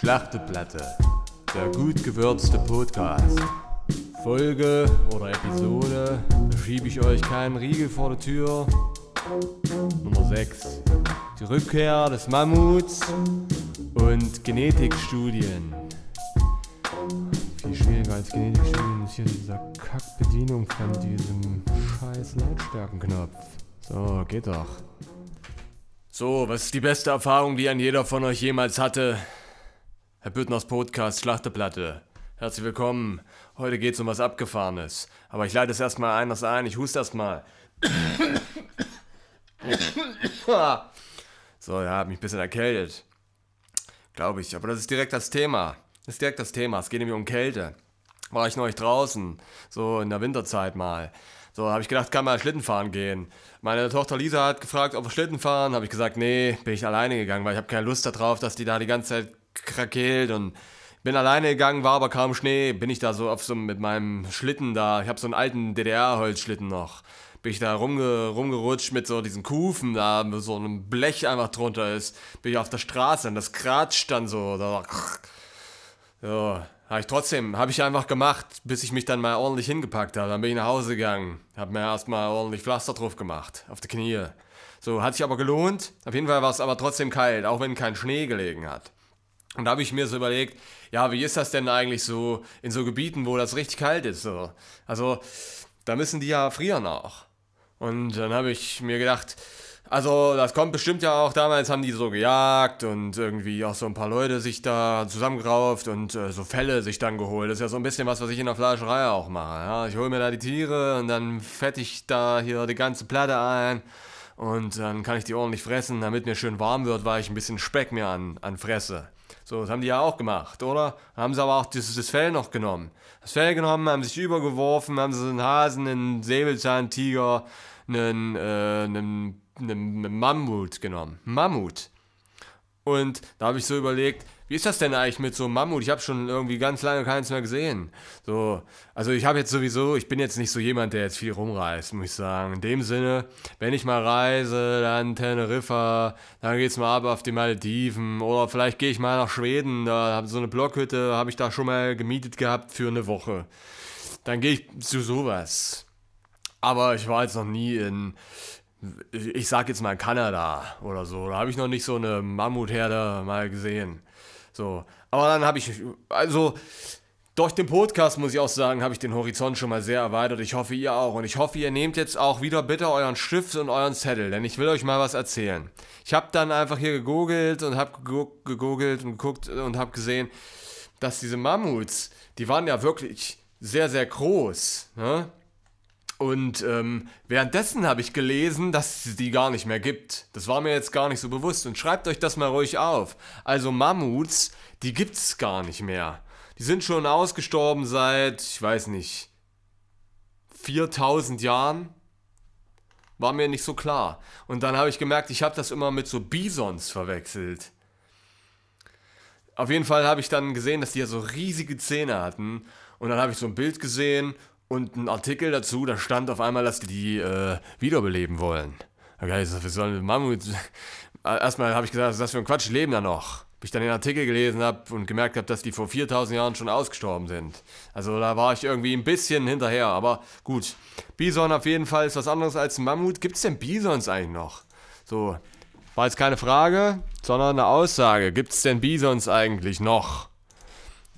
Schlachteplatte, der gut gewürzte Podcast. Folge oder Episode, da schiebe ich euch keinen Riegel vor die Tür. Nummer 6. Die Rückkehr des Mammuts und Genetikstudien. Viel schwieriger als Genetikstudien ist hier dieser Kackbedienung von diesem scheiß Lautstärkenknopf. So, geht doch. So, was ist die beste Erfahrung, die ein jeder von euch jemals hatte? Herr Büttners Podcast Schlachteplatte. Herzlich willkommen. Heute geht's um was Abgefahrenes. Aber ich leite es erstmal anders ein. Ich huste erstmal. so, ja, hab mich ein bisschen erkältet. Glaube ich. Aber das ist direkt das Thema. Das ist direkt das Thema. Es geht nämlich um Kälte. War ich neulich draußen. So in der Winterzeit mal. So, habe ich gedacht, kann mal Schlitten fahren gehen. Meine Tochter Lisa hat gefragt, ob wir Schlitten fahren. Habe ich gesagt, nee, bin ich alleine gegangen, weil ich habe keine Lust darauf, dass die da die ganze Zeit krakeelt und bin alleine gegangen, war aber kaum Schnee. Bin ich da so auf so mit meinem Schlitten da. Ich habe so einen alten DDR-Holzschlitten noch. Bin ich da rumge, rumgerutscht mit so diesen Kufen da, wo so ein Blech einfach drunter ist. Bin ich auf der Straße und das kratscht dann so. Da, ja, habe ich trotzdem, habe ich einfach gemacht, bis ich mich dann mal ordentlich hingepackt habe. Dann bin ich nach Hause gegangen, habe mir erstmal ordentlich Pflaster drauf gemacht, auf die Knie. So, hat sich aber gelohnt. Auf jeden Fall war es aber trotzdem kalt, auch wenn kein Schnee gelegen hat. Und da habe ich mir so überlegt, ja, wie ist das denn eigentlich so in so Gebieten, wo das richtig kalt ist? So? Also, da müssen die ja frieren auch. Und dann habe ich mir gedacht, also das kommt bestimmt ja auch, damals haben die so gejagt und irgendwie auch so ein paar Leute sich da zusammengerauft und äh, so Fälle sich dann geholt. Das ist ja so ein bisschen was, was ich in der Fleischerei auch mache. Ja? Ich hole mir da die Tiere und dann fette ich da hier die ganze Platte ein und dann kann ich die ordentlich fressen, damit mir schön warm wird, weil ich ein bisschen Speck mir an, an fresse. So, das haben die ja auch gemacht, oder? Haben sie aber auch das, das Fell noch genommen. Das Fell genommen, haben sich übergeworfen, haben sie einen Hasen, einen Säbelzahntiger, einen, äh, einen einen Mammut genommen. Mammut. Und da habe ich so überlegt, wie ist das denn eigentlich mit so einem Mammut? Ich habe schon irgendwie ganz lange keins mehr gesehen. So, also ich habe jetzt sowieso, ich bin jetzt nicht so jemand, der jetzt viel rumreist, muss ich sagen. In dem Sinne, wenn ich mal reise, dann Teneriffa, dann geht's mal ab auf die Malediven oder vielleicht gehe ich mal nach Schweden, da habe so eine Blockhütte, habe ich da schon mal gemietet gehabt für eine Woche. Dann gehe ich zu sowas. Aber ich war jetzt noch nie in ich sag jetzt mal Kanada oder so. Da habe ich noch nicht so eine Mammutherde mal gesehen. So. Aber dann habe ich, also durch den Podcast muss ich auch sagen, habe ich den Horizont schon mal sehr erweitert. Ich hoffe, ihr auch. Und ich hoffe, ihr nehmt jetzt auch wieder bitte euren Stift und euren Zettel, denn ich will euch mal was erzählen. Ich habe dann einfach hier gegoogelt und habe gegoogelt und geguckt und habe gesehen, dass diese Mammuts, die waren ja wirklich sehr, sehr groß. Ne? Und ähm, währenddessen habe ich gelesen, dass es die gar nicht mehr gibt. Das war mir jetzt gar nicht so bewusst. Und schreibt euch das mal ruhig auf. Also Mammuts, die gibt es gar nicht mehr. Die sind schon ausgestorben seit, ich weiß nicht, 4000 Jahren. War mir nicht so klar. Und dann habe ich gemerkt, ich habe das immer mit so Bisons verwechselt. Auf jeden Fall habe ich dann gesehen, dass die ja so riesige Zähne hatten. Und dann habe ich so ein Bild gesehen und ein Artikel dazu, da stand auf einmal, dass die die äh, wiederbeleben wollen. Okay, wir sollen Mammut. Erstmal habe ich gesagt, was für ein Quatsch, leben da noch. Bis ich dann den Artikel gelesen habe und gemerkt habe, dass die vor 4000 Jahren schon ausgestorben sind. Also da war ich irgendwie ein bisschen hinterher, aber gut. Bison auf jeden Fall ist was anderes als ein Mammut. Gibt es denn Bisons eigentlich noch? So, war jetzt keine Frage, sondern eine Aussage. Gibt es denn Bisons eigentlich noch?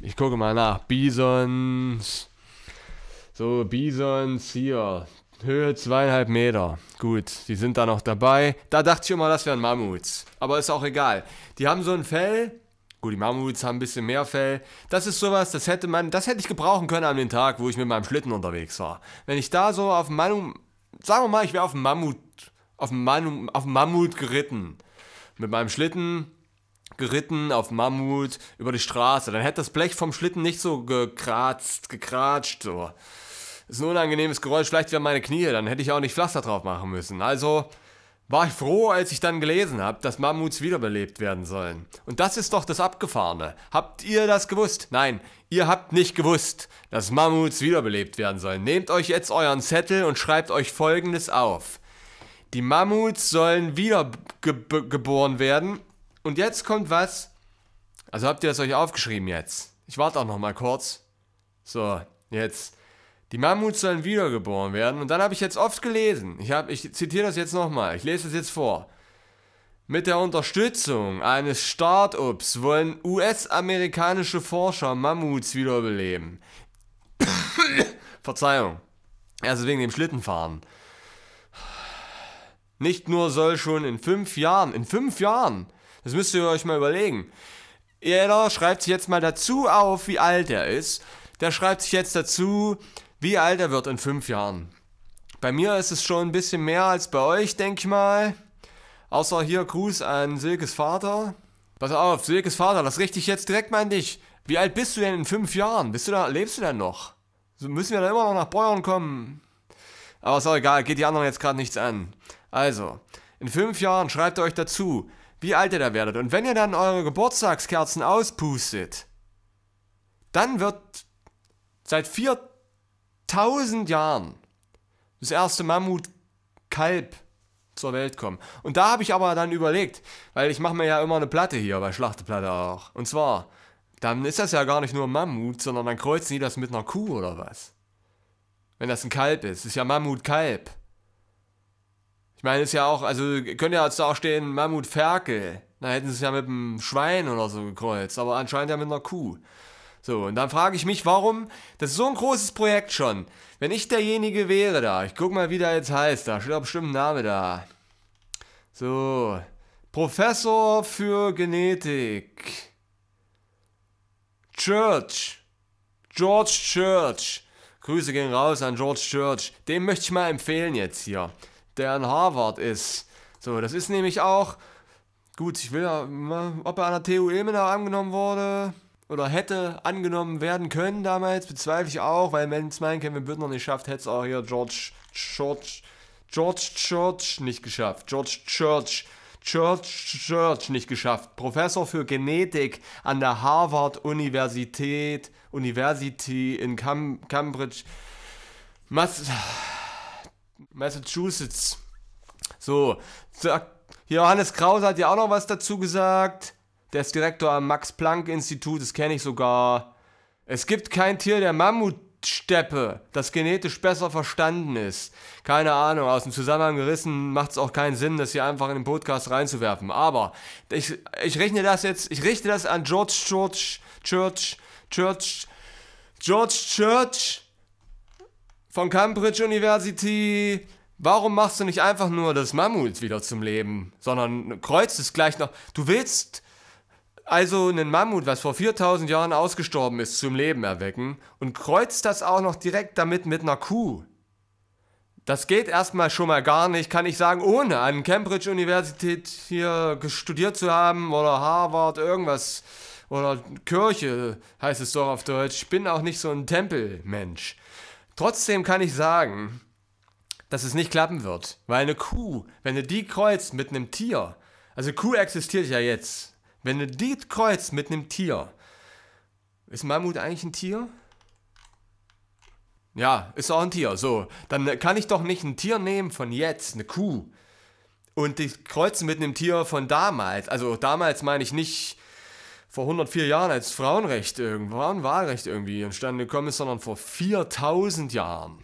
Ich gucke mal nach. Bisons. So, Bisons hier. Höhe zweieinhalb Meter. Gut, die sind da noch dabei. Da dachte ich immer, das wären Mammuts. Aber ist auch egal. Die haben so ein Fell. Gut, die Mammuts haben ein bisschen mehr Fell. Das ist sowas, das hätte man, das hätte ich gebrauchen können an dem Tag, wo ich mit meinem Schlitten unterwegs war. Wenn ich da so auf Mammut, sagen wir mal, ich wäre auf Mammut, auf Manu, auf Mammut geritten. Mit meinem Schlitten geritten auf Mammut über die Straße. Dann hätte das Blech vom Schlitten nicht so gekratzt, gekratscht, so. Ist ein unangenehmes Geräusch, vielleicht wären meine Knie, dann hätte ich auch nicht Pflaster drauf machen müssen. Also war ich froh, als ich dann gelesen habe, dass Mammuts wiederbelebt werden sollen. Und das ist doch das Abgefahrene. Habt ihr das gewusst? Nein, ihr habt nicht gewusst, dass Mammuts wiederbelebt werden sollen. Nehmt euch jetzt euren Zettel und schreibt euch folgendes auf. Die Mammuts sollen wiedergeboren werden. Und jetzt kommt was. Also habt ihr das euch aufgeschrieben jetzt? Ich warte auch noch mal kurz. So, jetzt. Die Mammuts sollen wiedergeboren werden. Und dann habe ich jetzt oft gelesen. Ich, hab, ich zitiere das jetzt nochmal. Ich lese es jetzt vor. Mit der Unterstützung eines Start-ups wollen US-amerikanische Forscher Mammuts wiederbeleben. Verzeihung. Also wegen dem Schlittenfahren. Nicht nur soll schon in fünf Jahren, in fünf Jahren, das müsst ihr euch mal überlegen. Jeder schreibt sich jetzt mal dazu auf, wie alt er ist. Der schreibt sich jetzt dazu, wie alt er wird in fünf Jahren. Bei mir ist es schon ein bisschen mehr als bei euch, denke ich mal. Außer hier Gruß an Silkes Vater. Pass auf, Silkes Vater, das richte ich jetzt direkt mal an dich. Wie alt bist du denn in fünf Jahren? Bist du da, lebst du denn noch? So müssen wir da immer noch nach Beuern kommen. Aber ist auch egal, geht die anderen jetzt gerade nichts an. Also, in fünf Jahren schreibt ihr euch dazu, wie alt ihr da werdet. Und wenn ihr dann eure Geburtstagskerzen auspustet, dann wird seit 4000 Jahren das erste Mammutkalb zur Welt kommen. Und da habe ich aber dann überlegt, weil ich mache mir ja immer eine Platte hier bei Schlachteplatte auch. Und zwar, dann ist das ja gar nicht nur Mammut, sondern dann kreuzen die das mit einer Kuh oder was. Wenn das ein Kalb ist. Das ist ja Mammutkalb. Ich meine, ist ja auch, also könnte ja jetzt auch stehen Mammut Ferkel. Da hätten sie es ja mit einem Schwein oder so gekreuzt, aber anscheinend ja mit einer Kuh. So, und dann frage ich mich, warum, das ist so ein großes Projekt schon. Wenn ich derjenige wäre da, ich guck mal, wie der jetzt heißt, da steht auch bestimmt ein Name da. So, Professor für Genetik. Church. George Church. Grüße gehen raus an George Church. Dem möchte ich mal empfehlen jetzt hier der in Harvard ist. So, das ist nämlich auch, gut, ich will ja, ob er an der TU Ilmenau angenommen wurde oder hätte angenommen werden können damals, bezweifle ich auch, weil wenn es mein Kevin Büttner nicht schafft, hätte es auch hier George George George Church nicht geschafft. George Church Church Church nicht geschafft. Professor für Genetik an der Harvard Universität, University in Cam Cambridge. Mass Massachusetts. So, Johannes Krause hat ja auch noch was dazu gesagt. Der ist Direktor am Max-Planck-Institut, das kenne ich sogar. Es gibt kein Tier der Mammutsteppe, das genetisch besser verstanden ist. Keine Ahnung, aus dem Zusammenhang gerissen macht es auch keinen Sinn, das hier einfach in den Podcast reinzuwerfen. Aber ich, ich rechne das jetzt, ich richte das an George Church, Church, Church, George Church von Cambridge University. Warum machst du nicht einfach nur das Mammut wieder zum Leben, sondern kreuzt es gleich noch? Du willst also einen Mammut, was vor 4000 Jahren ausgestorben ist, zum Leben erwecken und kreuzt das auch noch direkt damit mit einer Kuh. Das geht erstmal schon mal gar nicht, kann ich sagen, ohne an Cambridge Universität hier studiert zu haben oder Harvard, irgendwas. Oder Kirche heißt es doch auf Deutsch. Ich bin auch nicht so ein Tempelmensch. Trotzdem kann ich sagen, dass es nicht klappen wird. Weil eine Kuh, wenn du die kreuzt mit einem Tier, also Kuh existiert ja jetzt, wenn du die kreuzt mit einem Tier, ist Mammut eigentlich ein Tier? Ja, ist auch ein Tier. So, dann kann ich doch nicht ein Tier nehmen von jetzt, eine Kuh, und die kreuzen mit einem Tier von damals. Also damals meine ich nicht vor 104 Jahren als Frauenrecht irgendwo, Frauenwahlrecht irgendwie entstanden gekommen ist, sondern vor 4000 Jahren.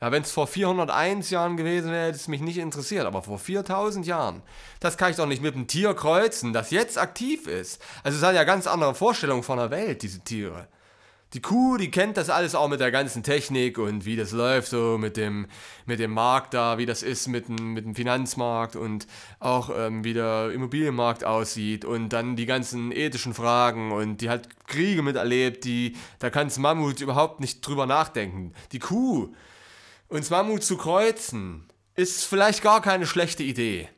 Ja, wenn es vor 401 Jahren gewesen wäre, hätte es mich nicht interessiert, aber vor 4000 Jahren, das kann ich doch nicht mit einem Tier kreuzen, das jetzt aktiv ist. Also es hat ja ganz andere Vorstellungen von der Welt, diese Tiere die Kuh, die kennt das alles auch mit der ganzen Technik und wie das läuft, so mit dem, mit dem Markt da, wie das ist mit dem, mit dem Finanzmarkt und auch ähm, wie der Immobilienmarkt aussieht und dann die ganzen ethischen Fragen und die hat Kriege miterlebt, die, da kann Mammut überhaupt nicht drüber nachdenken. Die Kuh, uns Mammut zu kreuzen, ist vielleicht gar keine schlechte Idee.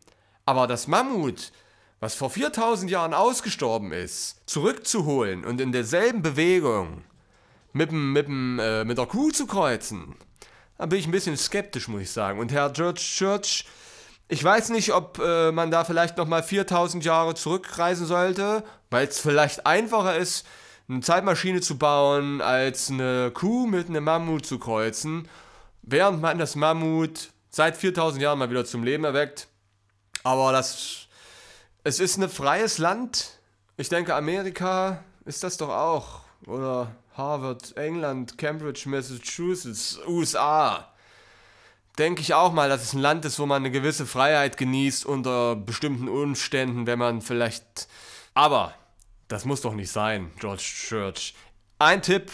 Aber das Mammut, was vor 4000 Jahren ausgestorben ist, zurückzuholen und in derselben Bewegung mit, mit, äh, mit der Kuh zu kreuzen, da bin ich ein bisschen skeptisch, muss ich sagen. Und Herr George Church, ich weiß nicht, ob äh, man da vielleicht nochmal 4000 Jahre zurückreisen sollte, weil es vielleicht einfacher ist, eine Zeitmaschine zu bauen, als eine Kuh mit einem Mammut zu kreuzen, während man das Mammut seit 4000 Jahren mal wieder zum Leben erweckt. Aber das, es ist ein freies Land Ich denke, Amerika ist das doch auch. Oder Harvard, England, Cambridge, Massachusetts, USA. Denke ich auch mal, dass es ein Land ist, wo man eine gewisse Freiheit genießt unter bestimmten Umständen, wenn man vielleicht. Aber das muss doch nicht sein, George Church. Ein Tipp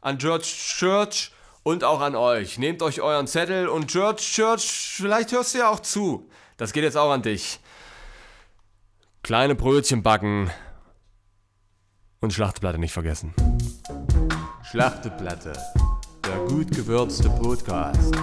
an George Church und auch an euch. Nehmt euch euren Zettel und George Church, vielleicht hörst du ja auch zu. Das geht jetzt auch an dich. Kleine Brötchen backen und Schlachteplatte nicht vergessen. Schlachteplatte, der gut gewürzte Podcast.